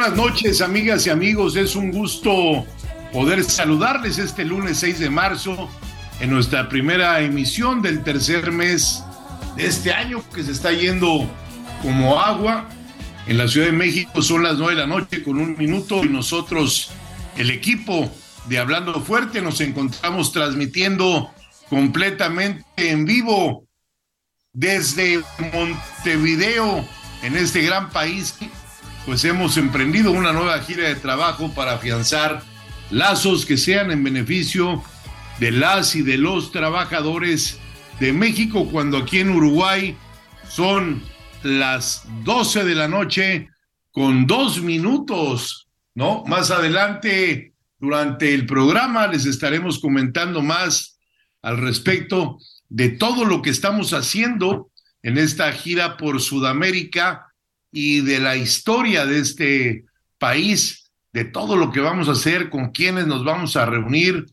Buenas noches, amigas y amigos. Es un gusto poder saludarles este lunes 6 de marzo en nuestra primera emisión del tercer mes de este año que se está yendo como agua. En la Ciudad de México son las 9 de la noche con un minuto y nosotros, el equipo de Hablando Fuerte, nos encontramos transmitiendo completamente en vivo desde Montevideo, en este gran país pues hemos emprendido una nueva gira de trabajo para afianzar lazos que sean en beneficio de las y de los trabajadores de México cuando aquí en Uruguay son las 12 de la noche con dos minutos, ¿no? Más adelante, durante el programa, les estaremos comentando más al respecto de todo lo que estamos haciendo en esta gira por Sudamérica y de la historia de este país, de todo lo que vamos a hacer, con quienes nos vamos a reunir.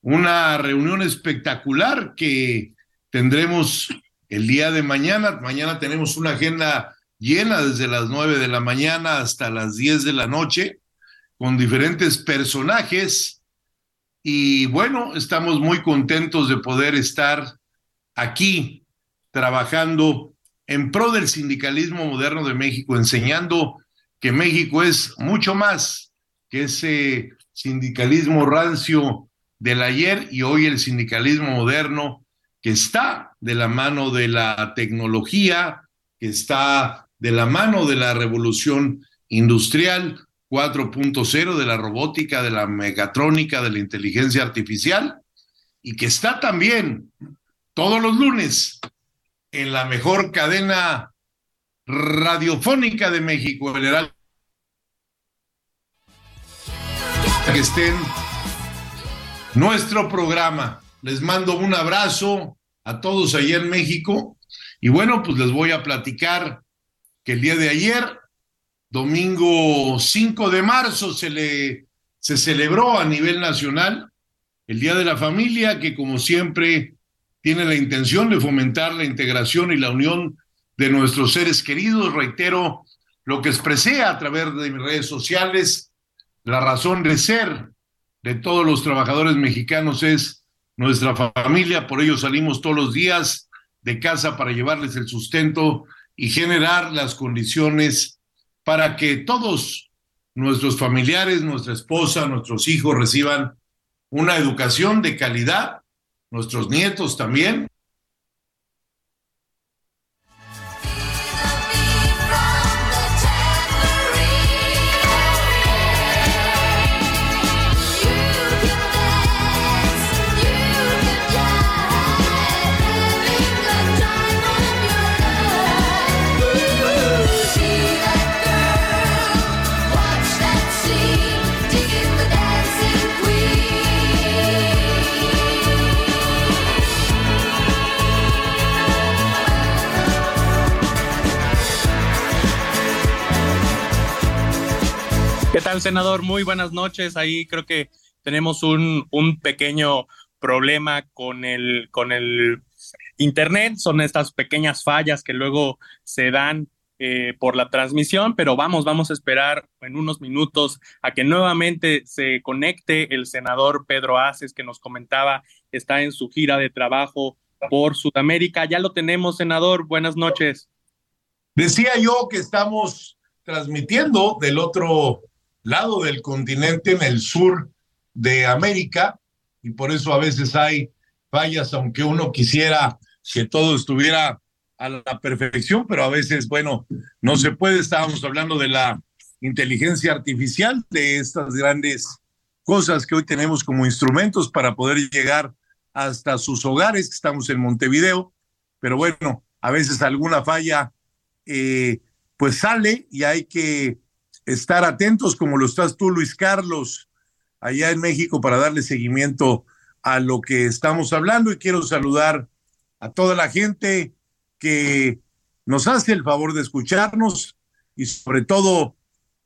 Una reunión espectacular que tendremos el día de mañana. Mañana tenemos una agenda llena desde las nueve de la mañana hasta las diez de la noche con diferentes personajes. Y bueno, estamos muy contentos de poder estar aquí trabajando en pro del sindicalismo moderno de México, enseñando que México es mucho más que ese sindicalismo rancio del ayer y hoy el sindicalismo moderno que está de la mano de la tecnología, que está de la mano de la revolución industrial 4.0, de la robótica, de la megatrónica, de la inteligencia artificial, y que está también todos los lunes en la mejor cadena radiofónica de México, general. Que estén nuestro programa. Les mando un abrazo a todos allá en México. Y bueno, pues les voy a platicar que el día de ayer, domingo 5 de marzo, se le se celebró a nivel nacional el Día de la Familia, que como siempre tiene la intención de fomentar la integración y la unión de nuestros seres queridos. Reitero lo que expresé a través de mis redes sociales. La razón de ser de todos los trabajadores mexicanos es nuestra familia, por ello salimos todos los días de casa para llevarles el sustento y generar las condiciones para que todos nuestros familiares, nuestra esposa, nuestros hijos reciban una educación de calidad nuestros nietos también. Senador? Muy buenas noches. Ahí creo que tenemos un, un pequeño problema con el, con el Internet. Son estas pequeñas fallas que luego se dan eh, por la transmisión, pero vamos, vamos a esperar en unos minutos a que nuevamente se conecte el senador Pedro Aces que nos comentaba, está en su gira de trabajo por Sudamérica. Ya lo tenemos, senador. Buenas noches. Decía yo que estamos transmitiendo del otro lado del continente, en el sur de América, y por eso a veces hay fallas, aunque uno quisiera que todo estuviera a la perfección, pero a veces, bueno, no se puede. Estábamos hablando de la inteligencia artificial, de estas grandes cosas que hoy tenemos como instrumentos para poder llegar hasta sus hogares, que estamos en Montevideo, pero bueno, a veces alguna falla eh, pues sale y hay que estar atentos como lo estás tú, Luis Carlos, allá en México para darle seguimiento a lo que estamos hablando. Y quiero saludar a toda la gente que nos hace el favor de escucharnos y sobre todo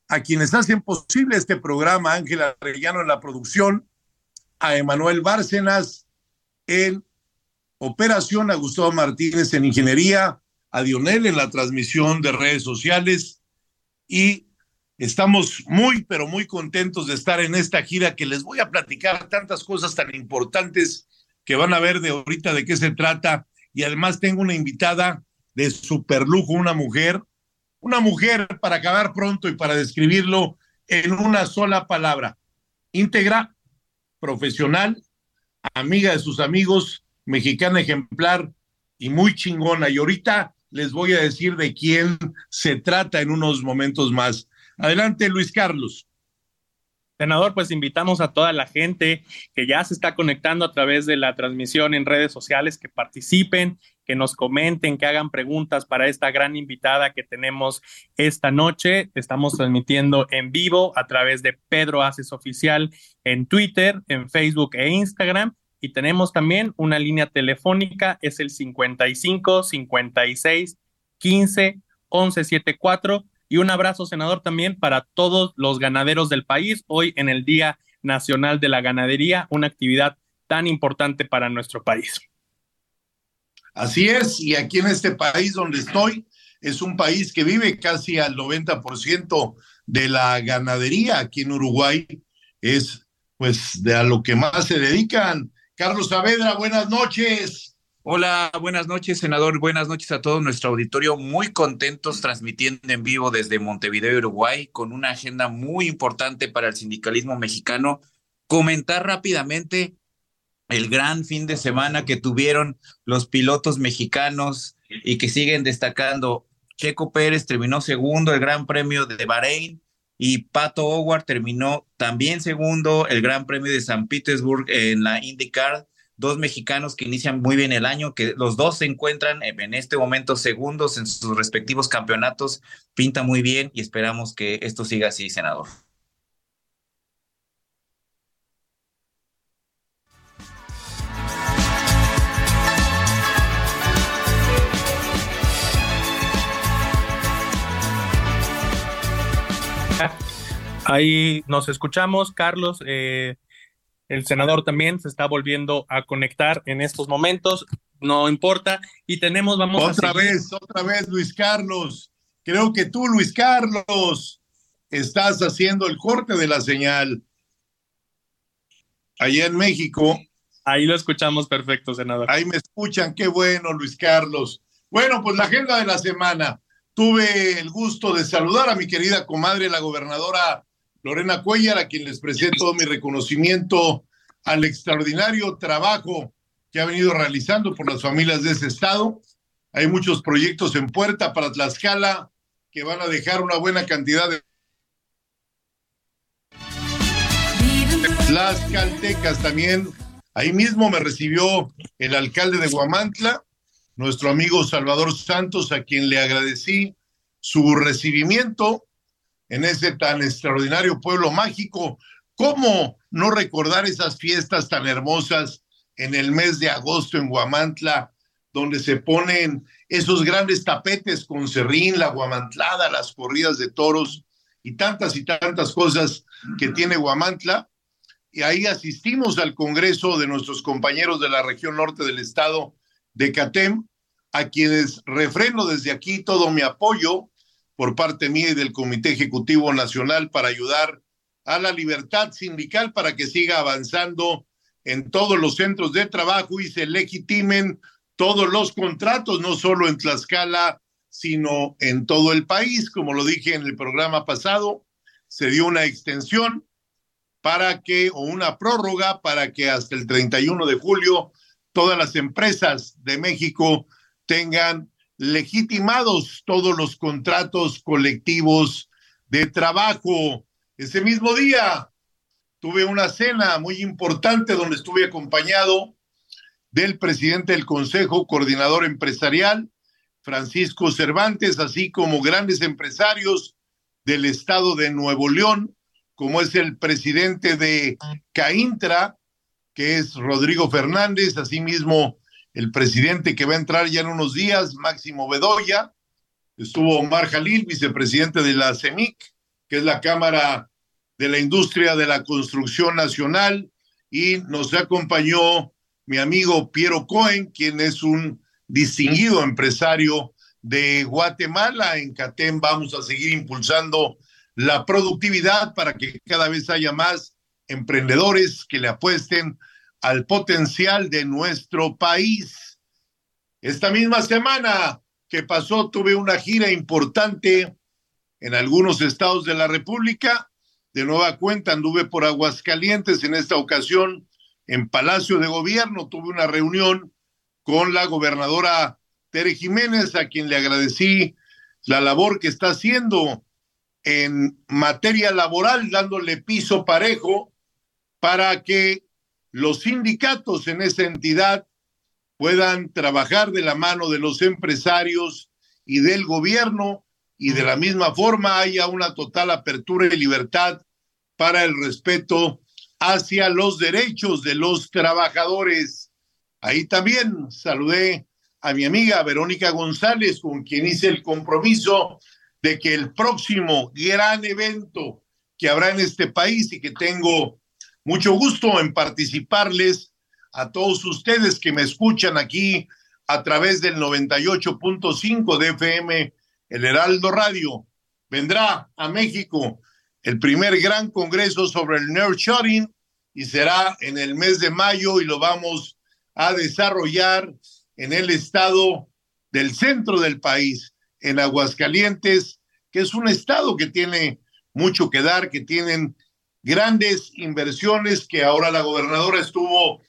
a quienes hacen posible este programa, Ángela Arellano en la producción, a Emanuel Bárcenas en operación, a Gustavo Martínez en ingeniería, a Dionel en la transmisión de redes sociales y estamos muy, pero muy contentos de estar en esta gira que les voy a platicar tantas cosas tan importantes que van a ver de ahorita de qué se trata y además tengo una invitada de super lujo, una mujer, una mujer para acabar pronto y para describirlo en una sola palabra, íntegra, profesional, amiga de sus amigos, mexicana ejemplar y muy chingona. Y ahorita les voy a decir de quién se trata en unos momentos más. Adelante, Luis Carlos. Senador, pues invitamos a toda la gente que ya se está conectando a través de la transmisión en redes sociales, que participen, que nos comenten, que hagan preguntas para esta gran invitada que tenemos esta noche. Estamos transmitiendo en vivo a través de Pedro Haces Oficial en Twitter, en Facebook e Instagram. Y tenemos también una línea telefónica, es el 55 56 15 11 74 y un abrazo, senador, también para todos los ganaderos del país, hoy en el Día Nacional de la Ganadería, una actividad tan importante para nuestro país. Así es, y aquí en este país donde estoy, es un país que vive casi al 90% de la ganadería aquí en Uruguay, es pues de a lo que más se dedican. Carlos Saavedra, buenas noches. Hola, buenas noches, senador. Buenas noches a todo nuestro auditorio. Muy contentos transmitiendo en vivo desde Montevideo, Uruguay, con una agenda muy importante para el sindicalismo mexicano. Comentar rápidamente el gran fin de semana que tuvieron los pilotos mexicanos y que siguen destacando. Checo Pérez terminó segundo el Gran Premio de Bahrein y Pato Howard terminó también segundo el Gran Premio de San Petersburg en la IndyCar dos mexicanos que inician muy bien el año, que los dos se encuentran en este momento segundos en sus respectivos campeonatos, pinta muy bien y esperamos que esto siga así, senador. Ahí nos escuchamos, Carlos. Eh, el senador también se está volviendo a conectar en estos momentos, no importa. Y tenemos, vamos otra vez, otra vez, Luis Carlos. Creo que tú, Luis Carlos, estás haciendo el corte de la señal allá en México. Ahí lo escuchamos perfecto, senador. Ahí me escuchan, qué bueno, Luis Carlos. Bueno, pues la agenda de la semana. Tuve el gusto de saludar a mi querida comadre, la gobernadora Lorena Cuellar, a quien les presento mi reconocimiento al extraordinario trabajo que ha venido realizando por las familias de ese estado. Hay muchos proyectos en puerta para Tlaxcala que van a dejar una buena cantidad de Tlaxcaltecas también. Ahí mismo me recibió el alcalde de Guamantla, nuestro amigo Salvador Santos, a quien le agradecí su recibimiento en ese tan extraordinario pueblo mágico. ¿Cómo no recordar esas fiestas tan hermosas en el mes de agosto en Guamantla, donde se ponen esos grandes tapetes con serrín, la guamantlada, las corridas de toros y tantas y tantas cosas que tiene Guamantla. Y ahí asistimos al Congreso de nuestros compañeros de la región norte del estado de Catem, a quienes refreno desde aquí todo mi apoyo por parte mía y del Comité Ejecutivo Nacional para ayudar a la libertad sindical para que siga avanzando en todos los centros de trabajo y se legitimen todos los contratos, no solo en Tlaxcala, sino en todo el país. Como lo dije en el programa pasado, se dio una extensión para que, o una prórroga para que hasta el 31 de julio todas las empresas de México tengan legitimados todos los contratos colectivos de trabajo. Ese mismo día tuve una cena muy importante donde estuve acompañado del presidente del Consejo Coordinador Empresarial, Francisco Cervantes, así como grandes empresarios del estado de Nuevo León, como es el presidente de CAINTRA, que es Rodrigo Fernández, asimismo el presidente que va a entrar ya en unos días, Máximo Bedoya, estuvo Omar Jalil, vicepresidente de la CEMIC, que es la Cámara de la Industria de la Construcción Nacional, y nos acompañó mi amigo Piero Cohen, quien es un distinguido empresario de Guatemala. En CATEM vamos a seguir impulsando la productividad para que cada vez haya más emprendedores que le apuesten al potencial de nuestro país. Esta misma semana que pasó tuve una gira importante en algunos estados de la República. De nueva cuenta anduve por Aguascalientes en esta ocasión en Palacio de Gobierno. Tuve una reunión con la gobernadora Tere Jiménez, a quien le agradecí la labor que está haciendo en materia laboral, dándole piso parejo para que los sindicatos en esa entidad puedan trabajar de la mano de los empresarios y del gobierno y de la misma forma haya una total apertura y libertad para el respeto hacia los derechos de los trabajadores. Ahí también saludé a mi amiga Verónica González, con quien hice el compromiso de que el próximo gran evento que habrá en este país y que tengo mucho gusto en participarles a todos ustedes que me escuchan aquí a través del 98.5 de FM, el Heraldo Radio. Vendrá a México el primer gran congreso sobre el nurturing y será en el mes de mayo y lo vamos a desarrollar en el estado del centro del país, en Aguascalientes, que es un estado que tiene mucho que dar, que tienen grandes inversiones, que ahora la gobernadora estuvo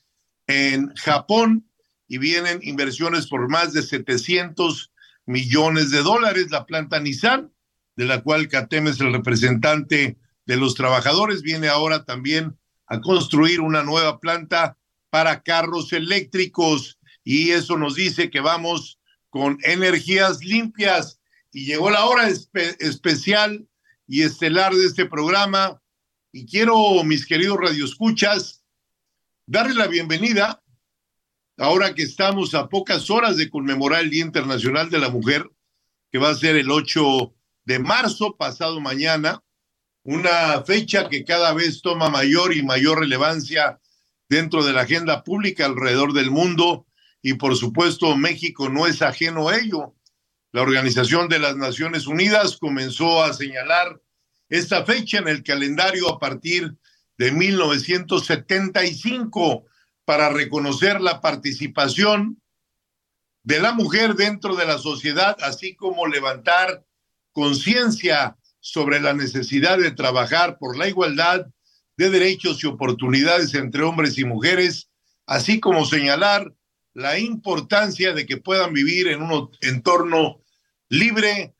en Japón y vienen inversiones por más de 700 millones de dólares. La planta Nissan de la cual CATEM es el representante de los trabajadores, viene ahora también a construir una nueva planta para carros eléctricos y eso nos dice que vamos con energías limpias y llegó la hora especial y estelar de este programa y quiero, mis queridos radioescuchas, darle la bienvenida ahora que estamos a pocas horas de conmemorar el Día Internacional de la Mujer, que va a ser el 8 de marzo, pasado mañana, una fecha que cada vez toma mayor y mayor relevancia dentro de la agenda pública alrededor del mundo y por supuesto México no es ajeno a ello. La Organización de las Naciones Unidas comenzó a señalar esta fecha en el calendario a partir de 1975 para reconocer la participación de la mujer dentro de la sociedad, así como levantar conciencia sobre la necesidad de trabajar por la igualdad de derechos y oportunidades entre hombres y mujeres, así como señalar la importancia de que puedan vivir en un entorno libre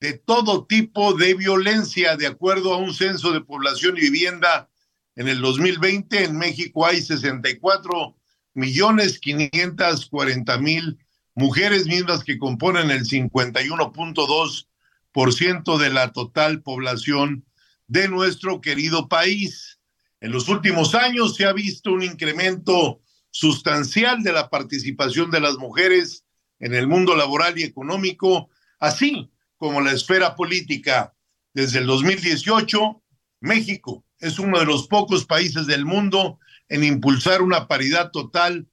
de todo tipo de violencia. De acuerdo a un censo de población y vivienda en el 2020, en México hay 64 millones 540 mil mujeres mismas que componen el 51.2 por ciento de la total población de nuestro querido país. En los últimos años se ha visto un incremento sustancial de la participación de las mujeres en el mundo laboral y económico, así como la esfera política. Desde el 2018, México es uno de los pocos países del mundo en impulsar una paridad total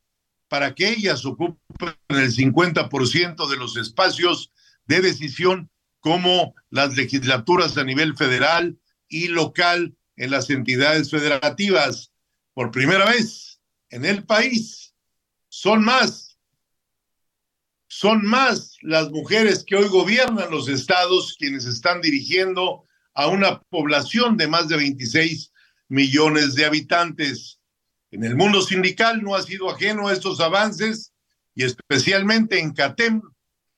para que ellas ocupen el 50% de los espacios de decisión como las legislaturas a nivel federal y local en las entidades federativas. Por primera vez en el país son más, son más las mujeres que hoy gobiernan los estados quienes están dirigiendo a una población de más de 26 millones de habitantes. En el mundo sindical no ha sido ajeno a estos avances y especialmente en CATEM.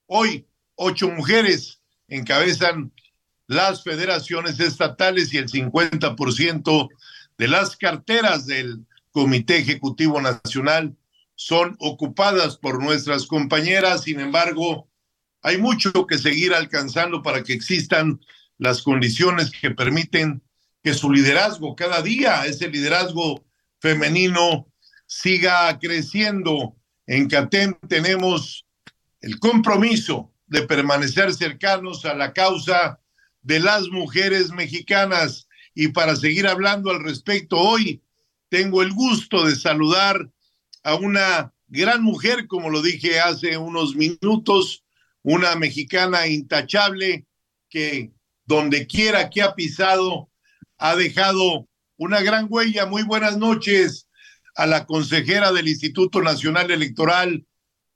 Hoy, ocho mujeres encabezan las federaciones estatales y el 50% de las carteras del Comité Ejecutivo Nacional son ocupadas por nuestras compañeras. Sin embargo, hay mucho que seguir alcanzando para que existan las condiciones que permiten que su liderazgo cada día, ese liderazgo femenino, siga creciendo. En CATEM tenemos el compromiso de permanecer cercanos a la causa de las mujeres mexicanas. Y para seguir hablando al respecto, hoy tengo el gusto de saludar a una gran mujer, como lo dije hace unos minutos, una mexicana intachable que donde quiera que ha pisado ha dejado una gran huella. Muy buenas noches a la consejera del Instituto Nacional Electoral,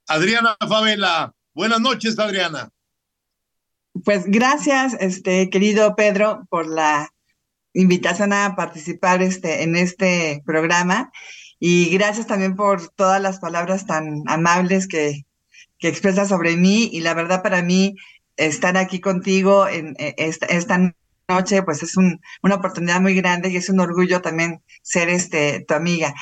Adriana Favela. Buenas noches, Adriana. Pues gracias, este querido Pedro, por la invitación a participar este, en este programa y gracias también por todas las palabras tan amables que, que expresas sobre mí y la verdad para mí estar aquí contigo en, e, esta, esta noche, pues es un, una oportunidad muy grande y es un orgullo también ser este tu amiga.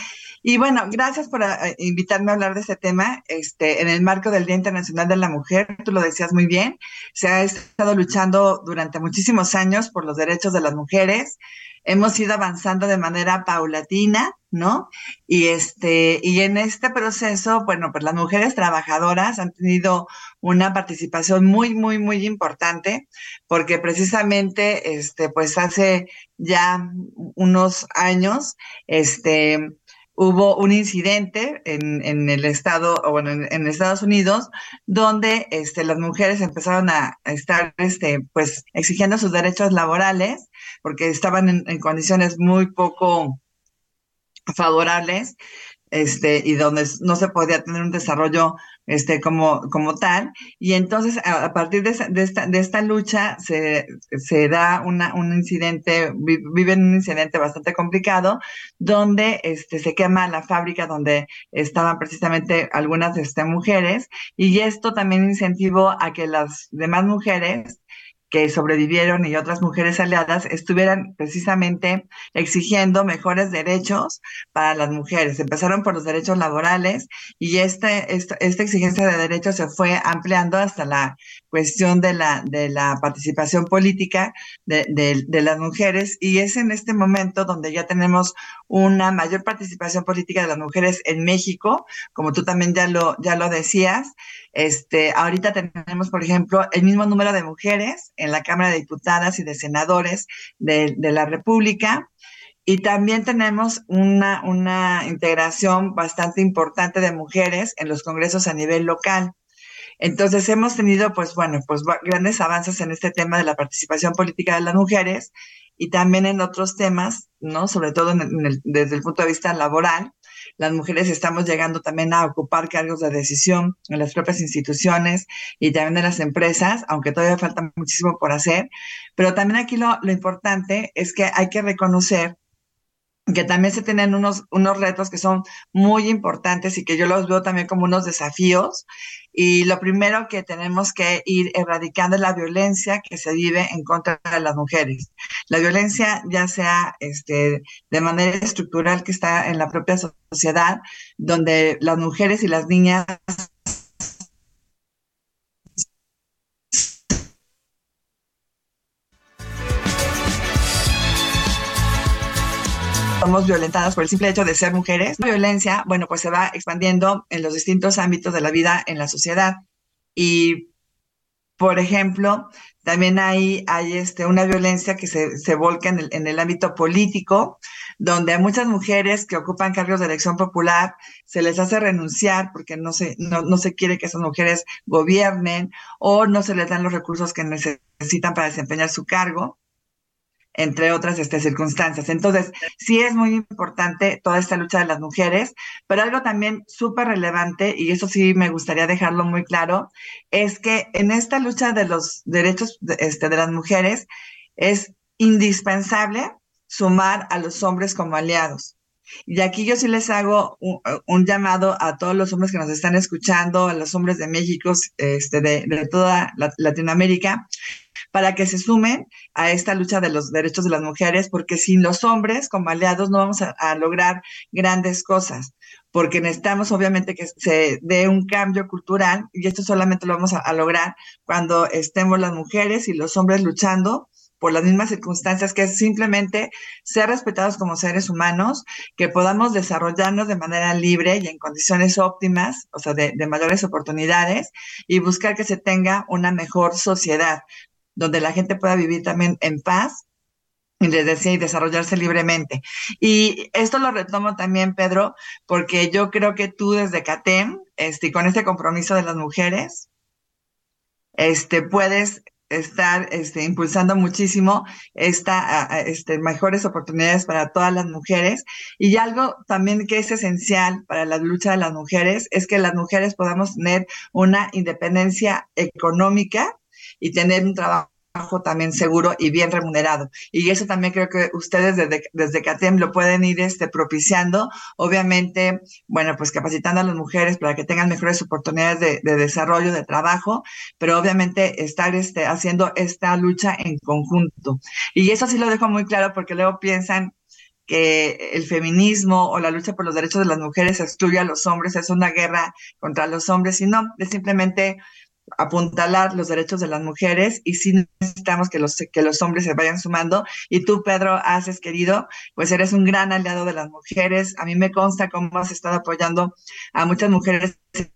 Y bueno, gracias por eh, invitarme a hablar de este tema. Este, en el marco del Día Internacional de la Mujer, tú lo decías muy bien, se ha estado luchando durante muchísimos años por los derechos de las mujeres hemos ido avanzando de manera paulatina, ¿no? Y este, y en este proceso, bueno, pues las mujeres trabajadoras han tenido una participación muy, muy, muy importante, porque precisamente, este, pues hace ya unos años, este, hubo un incidente en, en el estado, o bueno, en, Estados Unidos, donde este, las mujeres empezaron a estar, este, pues, exigiendo sus derechos laborales, porque estaban en, en condiciones muy poco favorables este, y donde no se podía tener un desarrollo este, como, como tal. Y entonces, a, partir de, esta, de esta lucha, se, se da una, un incidente, viven un incidente bastante complicado, donde este, se quema la fábrica donde estaban precisamente algunas este, mujeres, y esto también incentivó a que las demás mujeres que sobrevivieron y otras mujeres aliadas estuvieran precisamente exigiendo mejores derechos para las mujeres. Empezaron por los derechos laborales y este, esta, exigencia de derechos se fue ampliando hasta la cuestión de la, de la participación política de, de, las mujeres y es en este momento donde ya tenemos una mayor participación política de las mujeres en México, como tú también ya lo, ya lo decías. Este, ahorita tenemos, por ejemplo, el mismo número de mujeres en la Cámara de Diputadas y de Senadores de, la República. Y también tenemos una, una integración bastante importante de mujeres en los congresos a nivel local. Entonces hemos tenido, pues bueno, pues grandes avances en este tema de la participación política de las mujeres y también en otros temas, ¿no? Sobre todo desde el punto de vista laboral las mujeres estamos llegando también a ocupar cargos de decisión en las propias instituciones y también en las empresas, aunque todavía falta muchísimo por hacer. Pero también aquí lo, lo importante es que hay que reconocer que también se tienen unos, unos retos que son muy importantes y que yo los veo también como unos desafíos. Y lo primero que tenemos que ir erradicando es la violencia que se vive en contra de las mujeres. La violencia ya sea este, de manera estructural que está en la propia sociedad, donde las mujeres y las niñas violentadas por el simple hecho de ser mujeres. La violencia, bueno, pues se va expandiendo en los distintos ámbitos de la vida en la sociedad. Y por ejemplo, también hay, hay este, una violencia que se, se volca en el, en el ámbito político, donde a muchas mujeres que ocupan cargos de elección popular se les hace renunciar porque no se, no, no se quiere que esas mujeres gobiernen o no se les dan los recursos que necesitan para desempeñar su cargo entre otras este, circunstancias. Entonces, sí es muy importante toda esta lucha de las mujeres, pero algo también súper relevante, y eso sí me gustaría dejarlo muy claro, es que en esta lucha de los derechos de, este, las mujeres es indispensable sumar a los hombres como aliados. Y aquí yo sí les hago un, llamado a todos los hombres que nos están escuchando, a los hombres de México, este, de toda Latinoamérica, para que se sumen a esta lucha de los derechos de las mujeres, porque sin los hombres como aliados no vamos a, lograr grandes cosas porque necesitamos obviamente que se dé un cambio cultural y esto solamente lo vamos a, lograr cuando estemos las mujeres y los hombres luchando por las mismas circunstancias, que es simplemente ser respetados como seres humanos, que podamos desarrollarnos de manera libre y en condiciones óptimas, o sea, de mayores oportunidades, y buscar que se tenga una mejor sociedad, donde la gente pueda vivir también en paz y les decía, y desarrollarse libremente. Y esto lo retomo también, Pedro, porque yo creo que tú desde CATEM, este, con este compromiso de las mujeres, este, puedes estar este, impulsando muchísimo esta, este, mejores oportunidades para todas las mujeres. Y algo también que es esencial para la lucha de las mujeres es que las mujeres podamos tener una independencia económica y tener un trabajo también seguro y bien remunerado. Y eso también creo que ustedes desde, desde CATEM lo pueden ir este, propiciando, obviamente, bueno, pues capacitando a las mujeres para que tengan mejores oportunidades de, de desarrollo, de trabajo, pero obviamente estar este, haciendo esta lucha en conjunto. Y eso sí lo dejo muy claro porque luego piensan que el feminismo o la lucha por los derechos de las mujeres excluye a los hombres, es una guerra contra los hombres, y no, es simplemente apuntalar los derechos de las mujeres y sí necesitamos que los, que los hombres se vayan sumando. Y tú, Pedro, haces querido, pues eres un gran aliado de las mujeres. A mí me consta cómo has estado apoyando a muchas mujeres en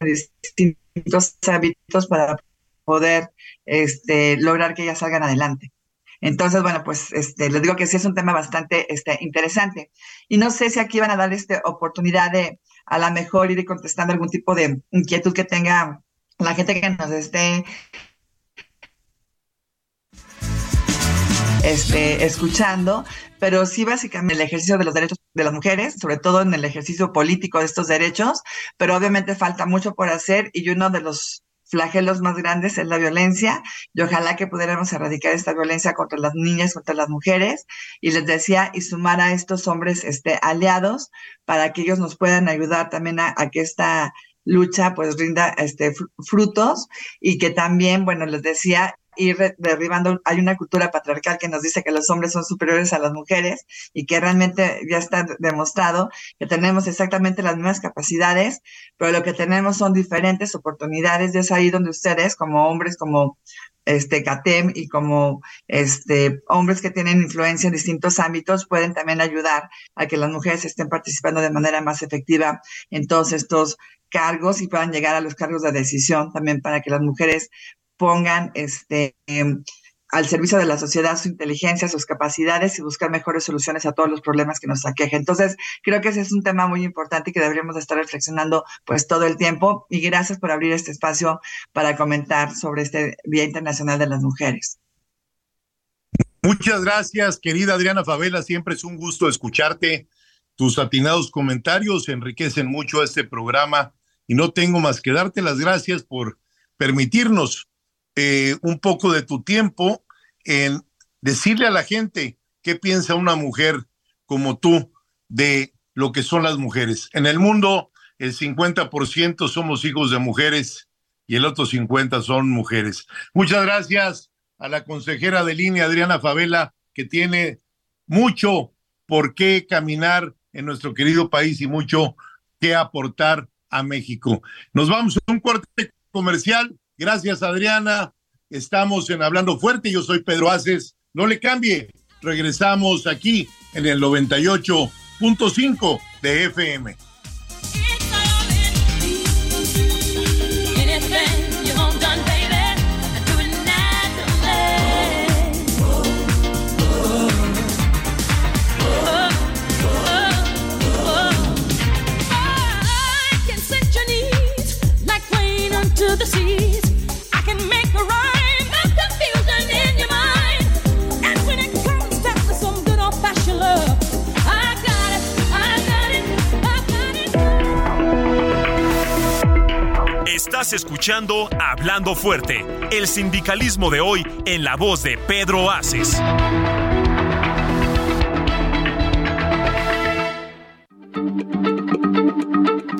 distintos hábitos para poder este, lograr que ellas salgan adelante. Entonces, bueno, pues este, les digo que sí es un tema bastante este, interesante. Y no sé si aquí van a dar esta oportunidad de a lo mejor ir contestando algún tipo de inquietud que tenga la gente que nos esté este, escuchando, pero sí básicamente el ejercicio de los derechos de las mujeres, sobre todo en el ejercicio político de estos derechos, pero obviamente falta mucho por hacer y uno de los flagelos más grandes es la violencia y ojalá que pudiéramos erradicar esta violencia contra las niñas, contra las mujeres y les decía y sumar a estos hombres este, aliados para que ellos nos puedan ayudar también a, a que esta lucha pues rinda este, frutos y que también, bueno, les decía, ir derribando, hay una cultura patriarcal que nos dice que los hombres son superiores a las mujeres y que realmente ya está demostrado que tenemos exactamente las mismas capacidades, pero lo que tenemos son diferentes oportunidades y es ahí donde ustedes como hombres, como este CATEM y como este hombres que tienen influencia en distintos ámbitos pueden también ayudar a que las mujeres estén participando de manera más efectiva en todos estos cargos y puedan llegar a los cargos de decisión también para que las mujeres pongan este eh, al servicio de la sociedad su inteligencia, sus capacidades y buscar mejores soluciones a todos los problemas que nos aquejen. Entonces, creo que ese es un tema muy importante que deberíamos estar reflexionando pues todo el tiempo. Y gracias por abrir este espacio para comentar sobre este Día Internacional de las Mujeres. Muchas gracias, querida Adriana Favela. Siempre es un gusto escucharte. Tus atinados comentarios enriquecen mucho este programa y no tengo más que darte las gracias por permitirnos eh, un poco de tu tiempo en decirle a la gente qué piensa una mujer como tú de lo que son las mujeres. En el mundo, el 50% somos hijos de mujeres y el otro 50% son mujeres. Muchas gracias a la consejera de línea, Adriana Favela, que tiene mucho por qué caminar en nuestro querido país y mucho que aportar a México. Nos vamos a un corte comercial. Gracias, Adriana. Estamos en Hablando Fuerte. Yo soy Pedro Aces. No le cambie. Regresamos aquí en el 98.5 de FM. Estás escuchando Hablando Fuerte, el sindicalismo de hoy en la voz de Pedro Aces.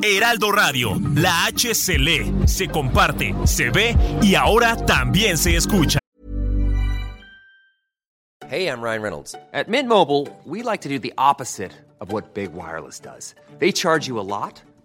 Heraldo Radio, la H se lee, se comparte, se ve y ahora también se escucha. Hey, I'm Ryan Reynolds. At Mint Mobile, we like to do the opposite of what Big Wireless does. They charge you a lot,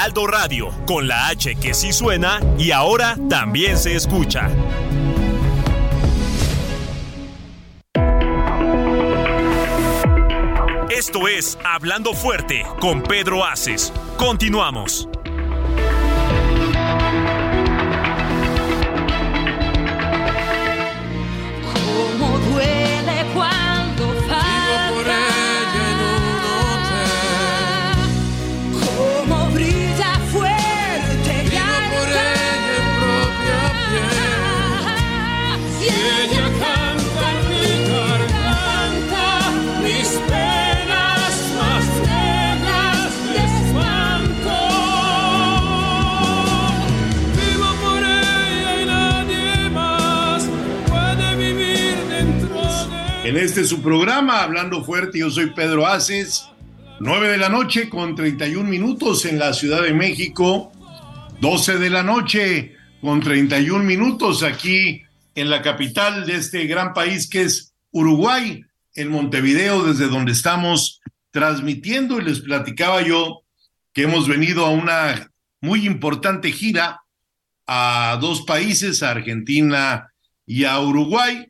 Heraldo Radio, con la H que sí suena y ahora también se escucha. Esto es Hablando Fuerte con Pedro Aces. Continuamos. En este su programa, Hablando Fuerte, yo soy Pedro Aces. 9 de la noche con 31 minutos en la Ciudad de México. 12 de la noche con 31 minutos aquí en la capital de este gran país que es Uruguay, en Montevideo, desde donde estamos transmitiendo. Y les platicaba yo que hemos venido a una muy importante gira a dos países, a Argentina y a Uruguay.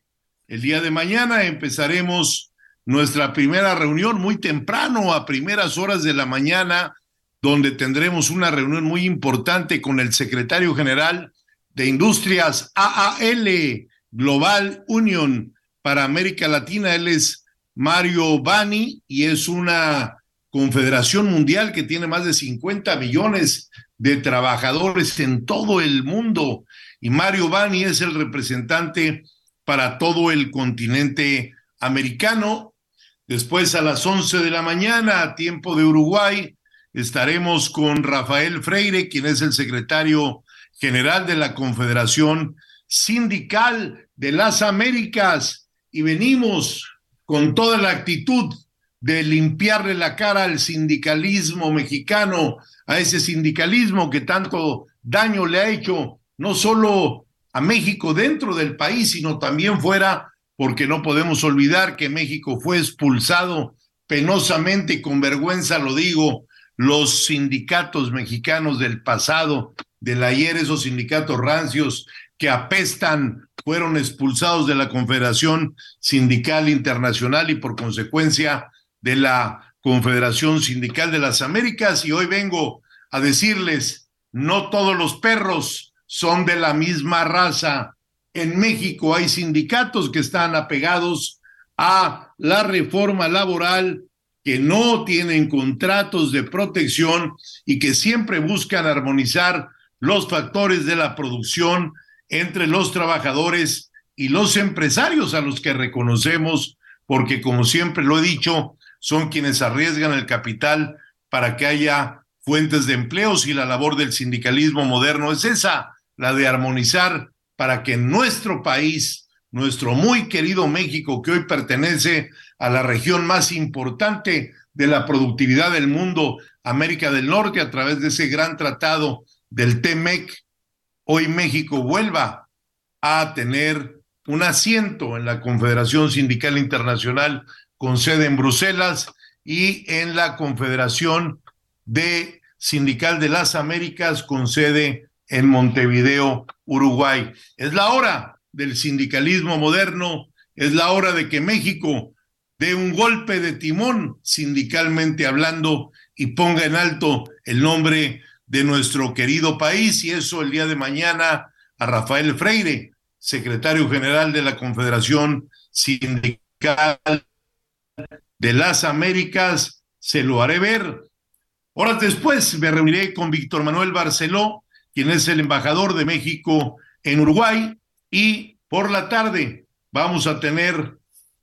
El día de mañana empezaremos nuestra primera reunión muy temprano, a primeras horas de la mañana, donde tendremos una reunión muy importante con el secretario general de Industrias AAL Global Union para América Latina. Él es Mario Bani y es una confederación mundial que tiene más de 50 millones de trabajadores en todo el mundo. Y Mario Bani es el representante para todo el continente americano. Después a las 11 de la mañana, a tiempo de Uruguay, estaremos con Rafael Freire, quien es el secretario general de la Confederación Sindical de las Américas, y venimos con toda la actitud de limpiarle la cara al sindicalismo mexicano, a ese sindicalismo que tanto daño le ha hecho no solo a México dentro del país, sino también fuera, porque no podemos olvidar que México fue expulsado penosamente y con vergüenza lo digo, los sindicatos mexicanos del pasado, del ayer, esos sindicatos rancios que apestan, fueron expulsados de la Confederación Sindical Internacional y por consecuencia de la Confederación Sindical de las Américas. Y hoy vengo a decirles, no todos los perros son de la misma raza. En México hay sindicatos que están apegados a la reforma laboral que no tienen contratos de protección y que siempre buscan armonizar los factores de la producción entre los trabajadores y los empresarios a los que reconocemos, porque como siempre lo he dicho, son quienes arriesgan el capital para que haya fuentes de empleos y la labor del sindicalismo moderno es esa, la de armonizar para que nuestro país, nuestro muy querido México, que hoy pertenece a la región más importante de la productividad del mundo, América del Norte, a través de ese gran tratado del TEMEC, hoy México vuelva a tener un asiento en la Confederación Sindical Internacional con sede en Bruselas y en la Confederación de Sindical de las Américas con sede en Montevideo, Uruguay. Es la hora del sindicalismo moderno, es la hora de que México dé un golpe de timón sindicalmente hablando y ponga en alto el nombre de nuestro querido país y eso el día de mañana a Rafael Freire, secretario general de la Confederación Sindical de las Américas, se lo haré ver. Horas después me reuniré con Víctor Manuel Barceló, quien es el embajador de México en Uruguay, y por la tarde vamos a tener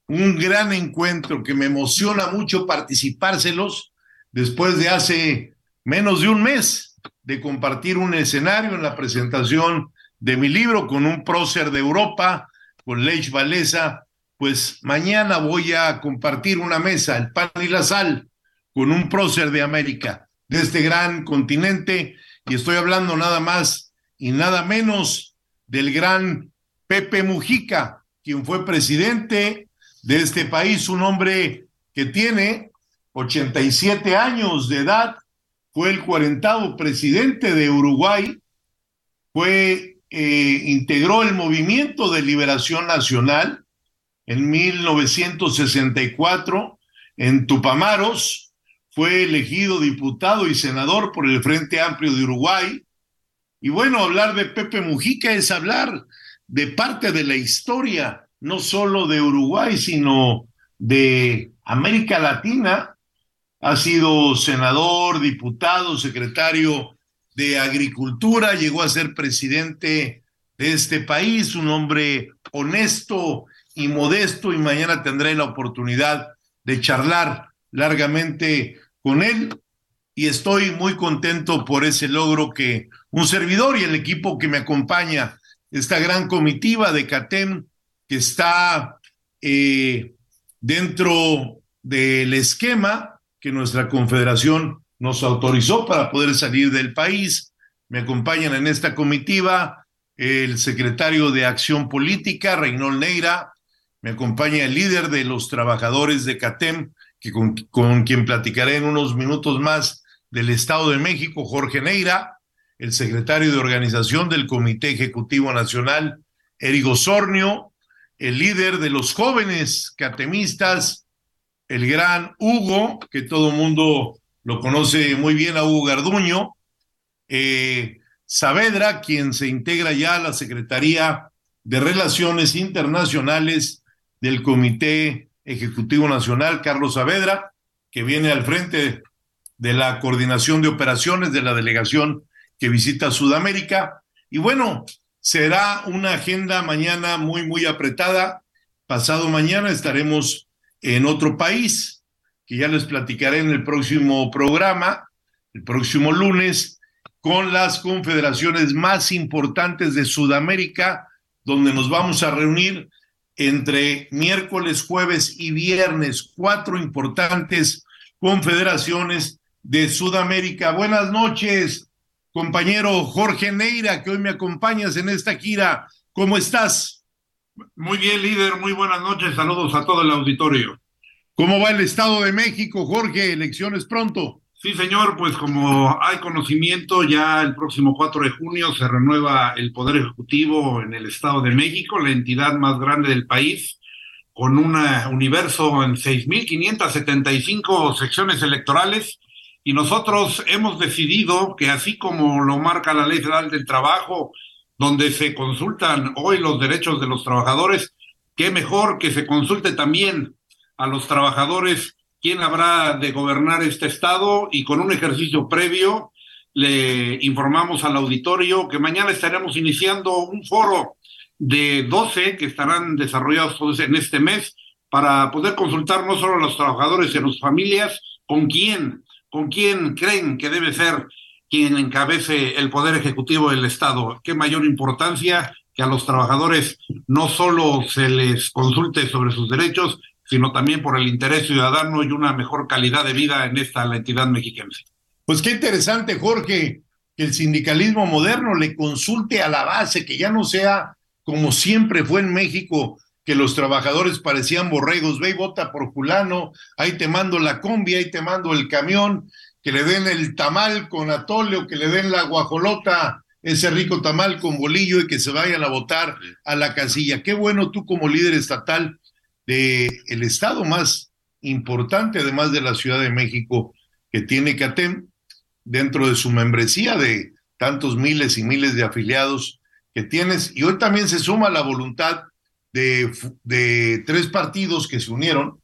un gran encuentro que me emociona mucho participárselos después de hace menos de un mes de compartir un escenario en la presentación de mi libro con un prócer de Europa, con Lech Valesa, pues mañana voy a compartir una mesa, el pan y la sal, con un prócer de América, de este gran continente, y estoy hablando nada más y nada menos del gran Pepe Mujica, quien fue presidente de este país, un hombre que tiene 87 años de edad, fue el cuarentavo presidente de Uruguay, fue, eh, integró el movimiento de liberación nacional en 1964 en Tupamaros, fue elegido diputado y senador por el Frente Amplio de Uruguay. Y bueno, hablar de Pepe Mujica es hablar de parte de la historia, no solo de Uruguay, sino de América Latina. Ha sido senador, diputado, secretario de Agricultura, llegó a ser presidente de este país, un hombre honesto y modesto, y mañana tendré la oportunidad de charlar largamente con él. Y estoy muy contento por ese logro que un servidor y el equipo que me acompaña, esta gran comitiva de CATEM, que está eh, dentro del esquema que nuestra confederación nos autorizó para poder salir del país. Me acompañan en esta comitiva el secretario de Acción Política, Reynold Neira, me acompaña el líder de los trabajadores de CATEM, que con, con, quien platicaré en unos minutos más del Estado de México, Jorge Neira, el secretario de organización del Comité Ejecutivo Nacional, Erigo Sornio, el líder de los jóvenes catemistas, el gran Hugo, que todo mundo lo conoce muy bien a Hugo Garduño, eh, Saavedra, quien se integra ya a la Secretaría de Relaciones Internacionales del Comité Ejecutivo Nacional, Carlos Saavedra, que viene al frente de la coordinación de operaciones de la delegación que visita Sudamérica. Y bueno, será una agenda mañana muy, muy apretada. Pasado mañana estaremos en otro país, que ya les platicaré en el próximo programa, el próximo lunes, con las confederaciones más importantes de Sudamérica, donde nos vamos a reunir entre miércoles, jueves y viernes, cuatro importantes confederaciones de Sudamérica. Buenas noches, compañero Jorge Neira, que hoy me acompañas en esta gira. ¿Cómo estás? Muy bien, líder, muy buenas noches. Saludos a todo el auditorio. ¿Cómo va el Estado de México, Jorge? Elecciones pronto. Sí, señor, pues como hay conocimiento, ya el próximo 4 de junio se renueva el Poder Ejecutivo en el Estado de México, la entidad más grande del país, con un universo en 6.575 secciones electorales. Y nosotros hemos decidido que así como lo marca la Ley Federal del Trabajo, donde se consultan hoy los derechos de los trabajadores, qué mejor que se consulte también a los trabajadores quién habrá de gobernar este estado y con un ejercicio previo le informamos al auditorio que mañana estaremos iniciando un foro de 12 que estarán desarrollados en este mes para poder consultar no solo a los trabajadores y a sus familias, con quién, con quién creen que debe ser quien encabece el poder ejecutivo del Estado. Qué mayor importancia que a los trabajadores no solo se les consulte sobre sus derechos, sino también por el interés ciudadano y una mejor calidad de vida en esta la entidad mexicana. Pues qué interesante, Jorge, que el sindicalismo moderno le consulte a la base, que ya no sea como siempre fue en México, que los trabajadores parecían borregos, ve y vota por fulano, ahí te mando la combi, ahí te mando el camión, que le den el tamal con atole o que le den la guajolota ese rico tamal con bolillo y que se vayan a votar a la casilla. Qué bueno tú como líder estatal de el estado más importante, además de la Ciudad de México, que tiene CATEM, dentro de su membresía de tantos miles y miles de afiliados que tienes. Y hoy también se suma la voluntad de, de tres partidos que se unieron,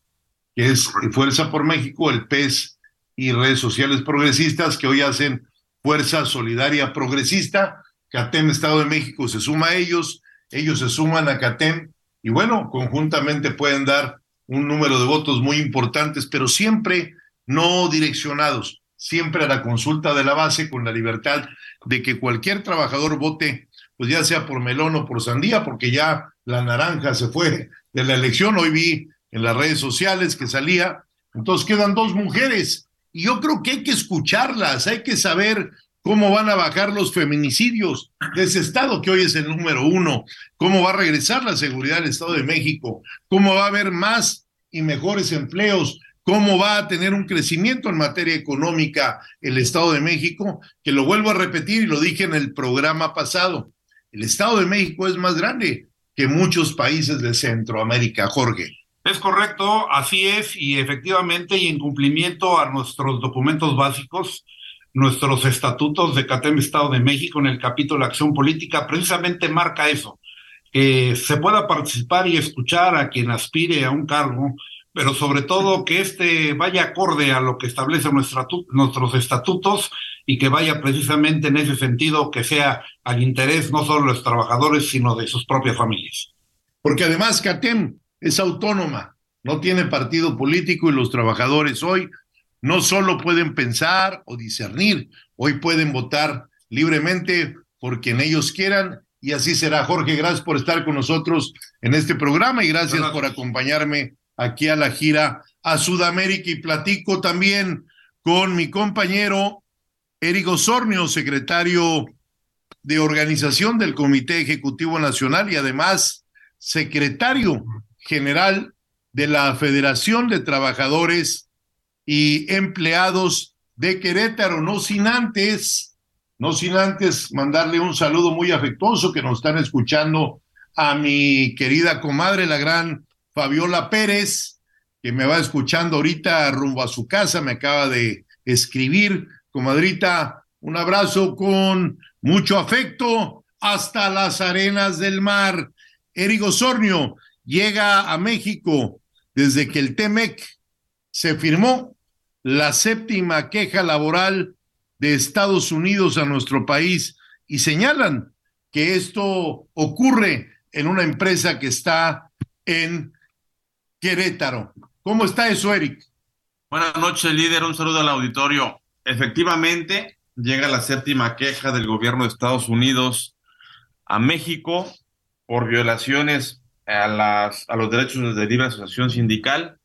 que es Fuerza por México, el PES y redes sociales progresistas, que hoy hacen Fuerza Solidaria Progresista. CATEM Estado de México se suma a ellos, ellos se suman a CATEM y bueno, conjuntamente pueden dar un número de votos muy importantes, pero siempre no direccionados, siempre a la consulta de la base con la libertad de que cualquier trabajador vote, pues ya sea por melón o por sandía, porque ya la naranja se fue de la elección, hoy vi en las redes sociales que salía, entonces quedan dos mujeres, y yo creo que hay que escucharlas, hay que saber cómo van a bajar los feminicidios de ese estado que hoy es el número uno, cómo va a regresar la seguridad del Estado de México, cómo va a haber más y mejores empleos, cómo va a tener un crecimiento en materia económica el Estado de México, que lo vuelvo a repetir y lo dije en el programa pasado, el Estado de México es más grande que muchos países de Centroamérica, Jorge. Es correcto, así es, y efectivamente, y en cumplimiento a nuestros documentos básicos, nuestros estatutos de CATEM Estado de México en el capítulo de Acción Política, precisamente marca eso, que se pueda participar y escuchar a quien aspire a un cargo, pero sobre todo que este vaya acorde a lo que establecen nuestros estatutos y que vaya precisamente en ese sentido, que sea al interés no solo de los trabajadores, sino de sus propias familias. Porque además CATEM es autónoma, no tiene partido político y los trabajadores hoy no solo pueden pensar o discernir, hoy pueden votar libremente por quien ellos quieran y así será. Jorge, gracias por estar con nosotros en este programa y gracias, gracias. por acompañarme aquí a la gira a Sudamérica y platico también con mi compañero Eric Osornio, secretario de organización del Comité Ejecutivo Nacional y además secretario general de la Federación de Trabajadores y Empleados de Querétaro, no sin antes, no sin antes mandarle un saludo muy afectuoso que nos están escuchando a mi querida comadre, la gran Fabiola Pérez, que me va escuchando ahorita rumbo a su casa, me acaba de escribir, comadrita, un abrazo con mucho afecto hasta las arenas del mar. Erigo Sornio, llega a México desde que el TEMEC se firmó la séptima queja laboral de Estados Unidos a nuestro país y señalan que esto ocurre en una empresa que está en Querétaro. ¿Cómo está eso, Eric? Buenas noches, líder. Un saludo al auditorio. Efectivamente, llega la séptima queja del gobierno de Estados Unidos a México por violaciones a, las, a los derechos de libre asociación sindical.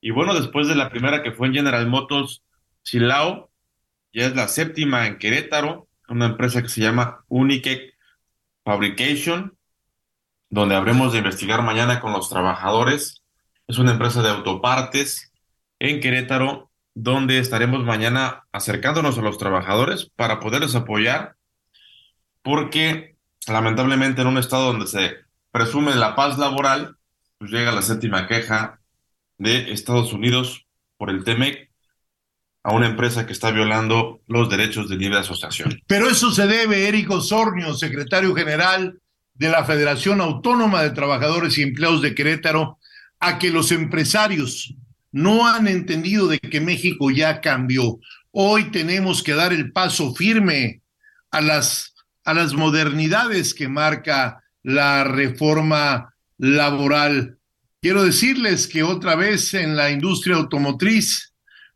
Y bueno, después de la primera que fue en General Motors, Silao, ya es la séptima en Querétaro, una empresa que se llama Unique Fabrication, donde habremos de investigar mañana con los trabajadores. Es una empresa de autopartes en Querétaro, donde estaremos mañana acercándonos a los trabajadores para poderles apoyar, porque lamentablemente en un estado donde se presume la paz laboral, pues llega la séptima queja de Estados Unidos por el TEMEC a una empresa que está violando los derechos de libre asociación. Pero eso se debe, Eric Osornio, secretario general de la Federación Autónoma de Trabajadores y Empleados de Querétaro, a que los empresarios no han entendido de que México ya cambió. Hoy tenemos que dar el paso firme a las, a las modernidades que marca la reforma laboral. Quiero decirles que otra vez en la industria automotriz,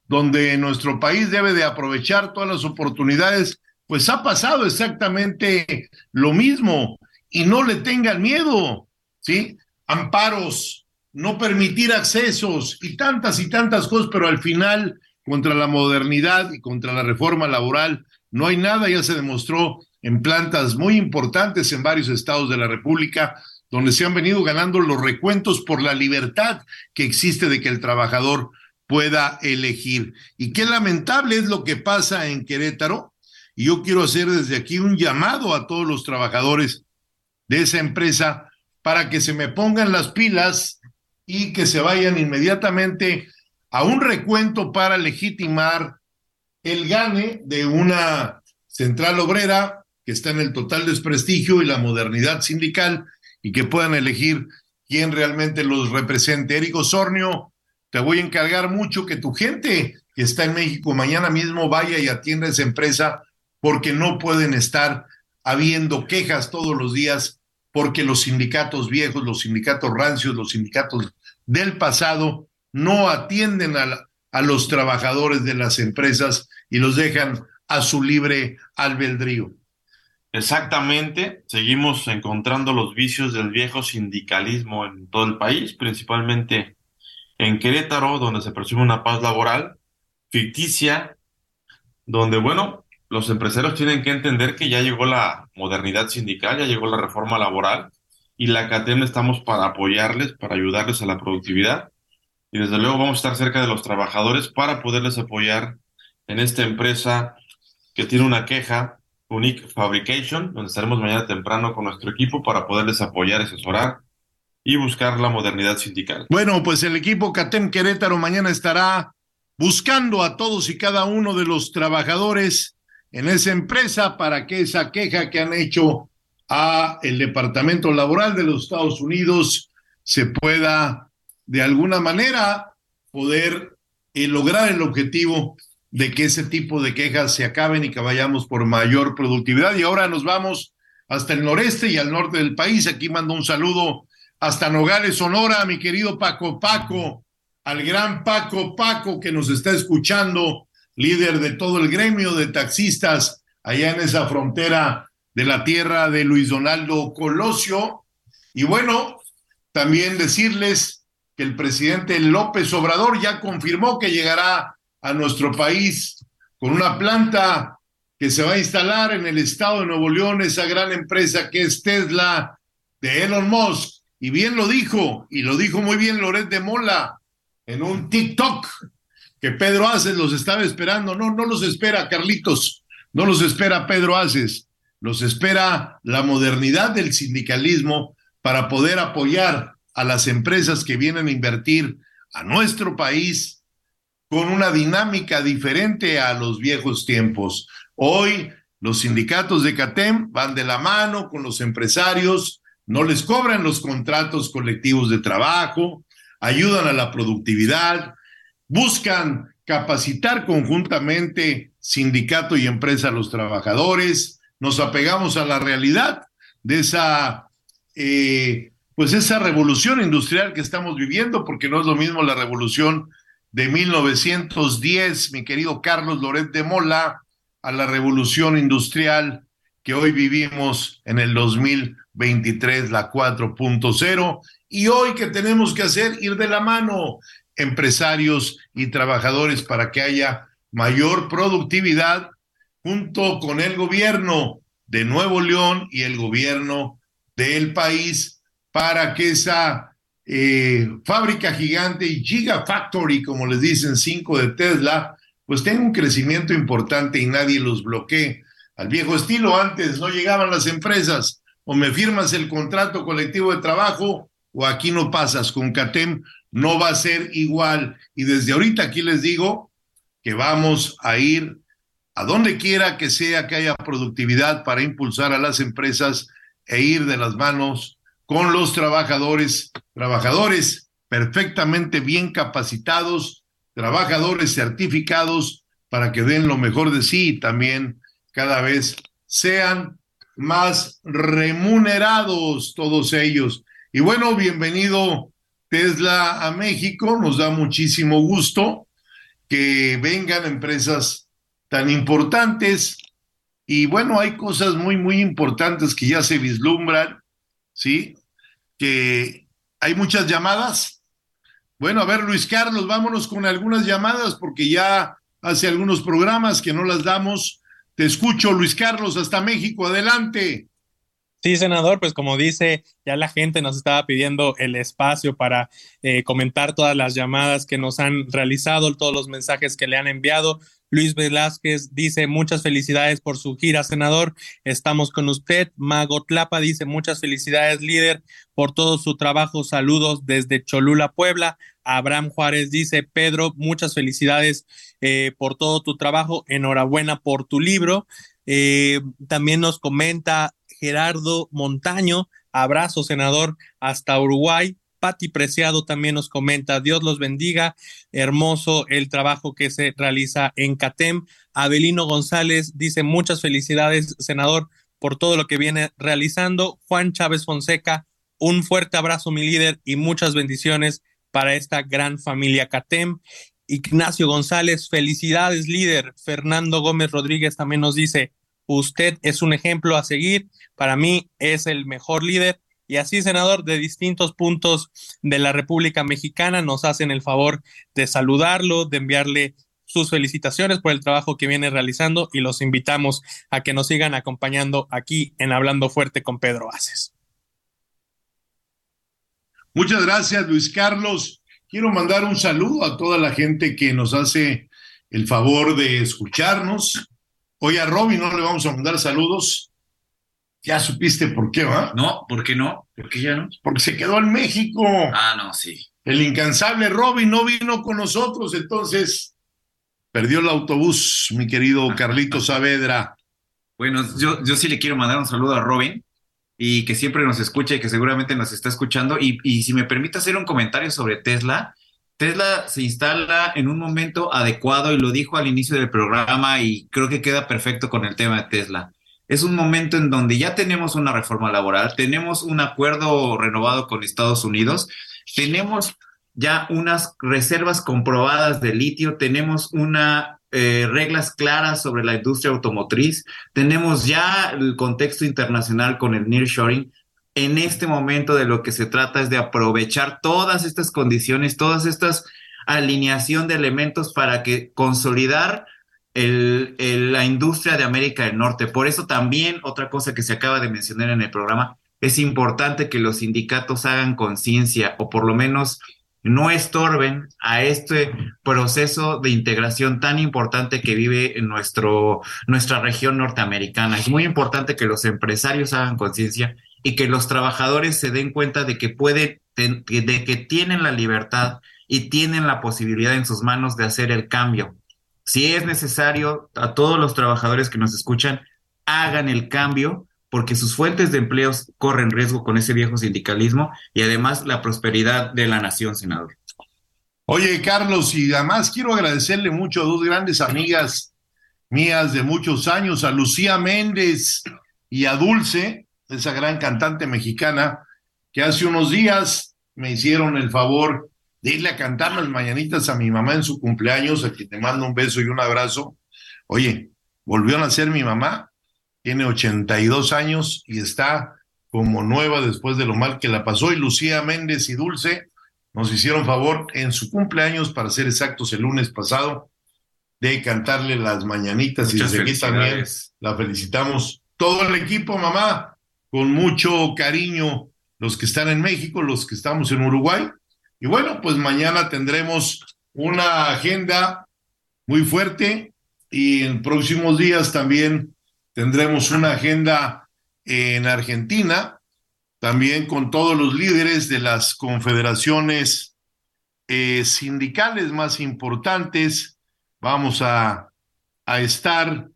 donde nuestro país debe de aprovechar todas las oportunidades, pues ha pasado exactamente lo mismo y no le tengan miedo, ¿sí? Amparos, no permitir accesos y tantas y tantas cosas, pero al final contra la modernidad y contra la reforma laboral no hay nada, ya se demostró en plantas muy importantes en varios estados de la República, donde se han venido ganando los recuentos por la libertad que existe de que el trabajador pueda elegir. Y qué lamentable es lo que pasa en Querétaro, y yo quiero hacer desde aquí un llamado a todos los trabajadores de esa empresa para que se me pongan las pilas y que se vayan inmediatamente a un recuento para legitimar el gane de una central obrera que está en el total desprestigio y la modernidad sindical y que puedan elegir quién realmente los represente. Érico Sornio, te voy a encargar mucho que tu gente que está en México mañana mismo vaya y atienda esa empresa porque no pueden estar habiendo quejas todos los días porque los sindicatos viejos, los sindicatos rancios, los sindicatos del pasado no atienden a, a los trabajadores de las empresas y los dejan a su libre albedrío. Exactamente, seguimos encontrando los vicios del viejo sindicalismo en todo el país, principalmente en Querétaro, donde se presume una paz laboral ficticia, donde, bueno, los empresarios tienen que entender que ya llegó la modernidad sindical, ya llegó la reforma laboral y la CATEM estamos para apoyarles, para ayudarles a la productividad y desde luego vamos a estar cerca de los trabajadores para poderles apoyar en esta empresa que tiene una queja, Unique Fabrication, donde estaremos mañana temprano con nuestro equipo para poderles apoyar, asesorar y buscar la modernidad sindical. Bueno, pues el equipo CATEM Querétaro mañana estará buscando a todos y cada uno de los trabajadores en esa empresa para que esa queja que han hecho a el Departamento Laboral de los Estados Unidos se pueda de alguna manera poder eh, lograr el objetivo de que ese tipo de quejas se acaben y que vayamos por mayor productividad. Y ahora nos vamos hasta el noreste y al norte del país. Aquí mando un saludo hasta Nogales, Sonora, mi querido Paco Paco, al gran Paco Paco que nos está escuchando líder de todo el gremio de taxistas allá en esa frontera de la tierra de Luis Donaldo Colosio. Y bueno, también decirles que el presidente López Obrador ya confirmó que llegará a nuestro país con una planta que se va a instalar en el estado de Nuevo León, esa gran empresa que es Tesla de Elon Musk. Y bien lo dijo, y lo dijo muy bien Loret de Mola en un TikTok que Pedro Aces los estaba esperando. No, no los espera Carlitos, no los espera Pedro Aces, los espera la modernidad del sindicalismo para poder apoyar a las empresas que vienen a invertir a nuestro país con una dinámica diferente a los viejos tiempos. Hoy los sindicatos de CATEM van de la mano con los empresarios, no les cobran los contratos colectivos de trabajo, ayudan a la productividad, buscan capacitar conjuntamente sindicato y empresa a los trabajadores, nos apegamos a la realidad de esa, eh, pues esa revolución industrial que estamos viviendo, porque no es lo mismo la revolución de 1910, mi querido Carlos Loret de Mola, a la revolución industrial que hoy vivimos en el 2023, la 4.0, y hoy que tenemos que hacer ir de la mano empresarios y trabajadores para que haya mayor productividad junto con el gobierno de Nuevo León y el gobierno del país para que esa eh, fábrica gigante y Gigafactory, como les dicen cinco de Tesla, pues tenga un crecimiento importante y nadie los bloquee. Al viejo estilo, antes no llegaban las empresas, o me firmas el contrato colectivo de trabajo, o aquí no pasas. Con CATEM no va a ser igual. Y desde ahorita aquí les digo que vamos a ir a donde quiera que sea que haya productividad para impulsar a las empresas e ir de las manos con los trabajadores, trabajadores perfectamente bien capacitados, trabajadores certificados para que den lo mejor de sí y también cada vez sean más remunerados todos ellos. Y bueno, bienvenido Tesla a México. Nos da muchísimo gusto que vengan empresas tan importantes. Y bueno, hay cosas muy, muy importantes que ya se vislumbran, ¿sí? Que hay muchas llamadas. Bueno, a ver, Luis Carlos, vámonos con algunas llamadas porque ya hace algunos programas que no las damos. Te escucho, Luis Carlos, hasta México, adelante. Sí, senador, pues como dice, ya la gente nos estaba pidiendo el espacio para eh, comentar todas las llamadas que nos han realizado, todos los mensajes que le han enviado. Luis Velázquez dice muchas felicidades por su gira, senador. Estamos con usted. Mago Tlapa dice muchas felicidades, líder, por todo su trabajo. Saludos desde Cholula, Puebla. Abraham Juárez dice, Pedro, muchas felicidades eh, por todo tu trabajo. Enhorabuena por tu libro. Eh, también nos comenta Gerardo Montaño. Abrazo, senador, hasta Uruguay. Pati Preciado también nos comenta, Dios los bendiga, hermoso el trabajo que se realiza en CATEM. Abelino González dice muchas felicidades, senador, por todo lo que viene realizando. Juan Chávez Fonseca, un fuerte abrazo, mi líder, y muchas bendiciones para esta gran familia CATEM. Ignacio González, felicidades, líder. Fernando Gómez Rodríguez también nos dice, usted es un ejemplo a seguir. Para mí es el mejor líder y así, senador, de distintos puntos de la República Mexicana nos hacen el favor de saludarlo, de enviarle sus felicitaciones por el trabajo que viene realizando y los invitamos a que nos sigan acompañando aquí en Hablando Fuerte con Pedro Aces. Muchas gracias, Luis Carlos. Quiero mandar un saludo a toda la gente que nos hace el favor de escucharnos. Hoy a Robin no le vamos a mandar saludos, ¿Ya supiste por qué, va? No, ¿por qué no? ¿Por qué ya no? Porque se quedó en México. Ah, no, sí. El incansable Robin no vino con nosotros, entonces perdió el autobús, mi querido Carlito Saavedra. Bueno, yo, yo sí le quiero mandar un saludo a Robin y que siempre nos escucha y que seguramente nos está escuchando. Y, y si me permite hacer un comentario sobre Tesla, Tesla se instala en un momento adecuado y lo dijo al inicio del programa y creo que queda perfecto con el tema de Tesla es un momento en donde ya tenemos una reforma laboral, tenemos un acuerdo renovado con Estados Unidos, tenemos ya unas reservas comprobadas de litio, tenemos una eh, reglas claras sobre la industria automotriz, tenemos ya el contexto internacional con el nearshoring. En este momento de lo que se trata es de aprovechar todas estas condiciones, todas estas alineación de elementos para que consolidar el, la industria de América del Norte. Por eso también otra cosa que se acaba de mencionar en el programa, es importante que los sindicatos hagan conciencia o por lo menos no estorben a este proceso de integración tan importante que vive en nuestro, nuestra región norteamericana. Es muy importante que los empresarios hagan conciencia y que los trabajadores se den cuenta de que pueden, de que tienen la libertad y tienen la posibilidad en sus manos de hacer el cambio si es necesario, a todos los trabajadores que nos escuchan, hagan el cambio porque sus fuentes de empleos corren riesgo con ese viejo sindicalismo y además la prosperidad de la nación, senador. Oye, Carlos, y además quiero agradecerle mucho a dos grandes amigas mías de muchos años, a Lucía Méndez y a Dulce, esa gran cantante mexicana, que hace unos días me hicieron el favor de irle a cantar las mañanitas a mi mamá en su cumpleaños, a quien te mando un beso y un abrazo. Oye, volvió a nacer mi mamá, tiene 82 años y está como nueva después de lo mal que la pasó. Y Lucía Méndez y Dulce nos hicieron favor en su cumpleaños, para ser exactos, el lunes pasado, de cantarle las mañanitas y desde aquí también la felicitamos. Todo el equipo, mamá, con mucho cariño, los que están en México, los que estamos en Uruguay, y bueno, pues mañana tendremos una agenda muy fuerte y en próximos días también tendremos una agenda en Argentina, también con todos los líderes de las confederaciones eh, sindicales más importantes. Vamos a, a estar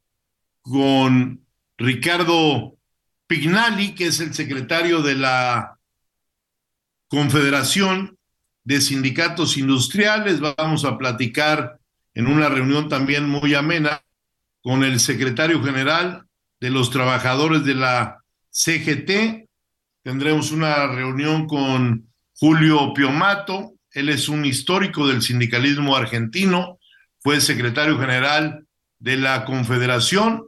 con Ricardo Pignali, que es el secretario de la Confederación de sindicatos industriales. Vamos a platicar en una reunión también muy amena con el secretario general de los trabajadores de la CGT. Tendremos una reunión con Julio Piomato. Él es un histórico del sindicalismo argentino, fue secretario general de la Confederación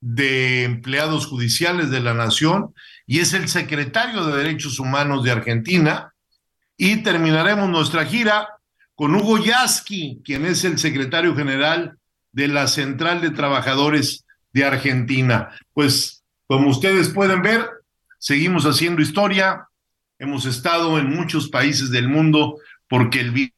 de Empleados Judiciales de la Nación y es el secretario de Derechos Humanos de Argentina y terminaremos nuestra gira con Hugo Yasky, quien es el secretario general de la Central de Trabajadores de Argentina. Pues como ustedes pueden ver, seguimos haciendo historia. Hemos estado en muchos países del mundo porque el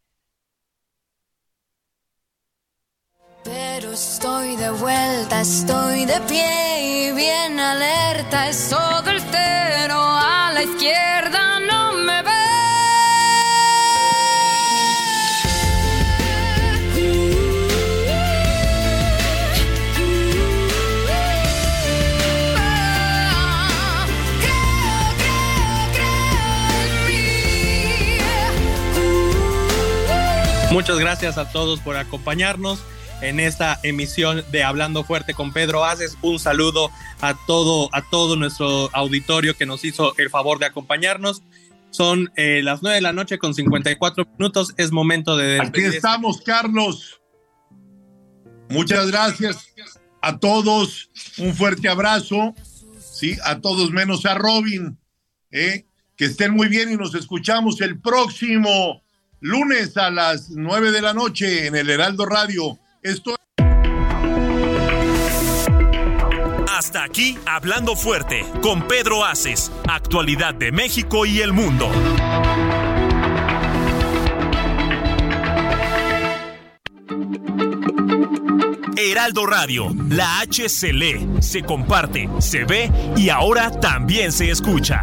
Pero Estoy de vuelta, estoy de pie y bien alerta. Es cero a la izquierda, Muchas gracias a todos por acompañarnos en esta emisión de Hablando Fuerte con Pedro Haces. Un saludo a todo, a todo nuestro auditorio que nos hizo el favor de acompañarnos. Son eh, las 9 de la noche con 54 minutos. Es momento de Aquí estamos, Carlos. Muchas gracias a todos. Un fuerte abrazo. Sí, a todos menos a Robin. ¿eh? Que estén muy bien y nos escuchamos el próximo lunes a las 9 de la noche en el Heraldo Radio. Esto Hasta aquí, Hablando Fuerte, con Pedro Aces, actualidad de México y el mundo. Heraldo Radio, la H se lee, se comparte, se ve y ahora también se escucha.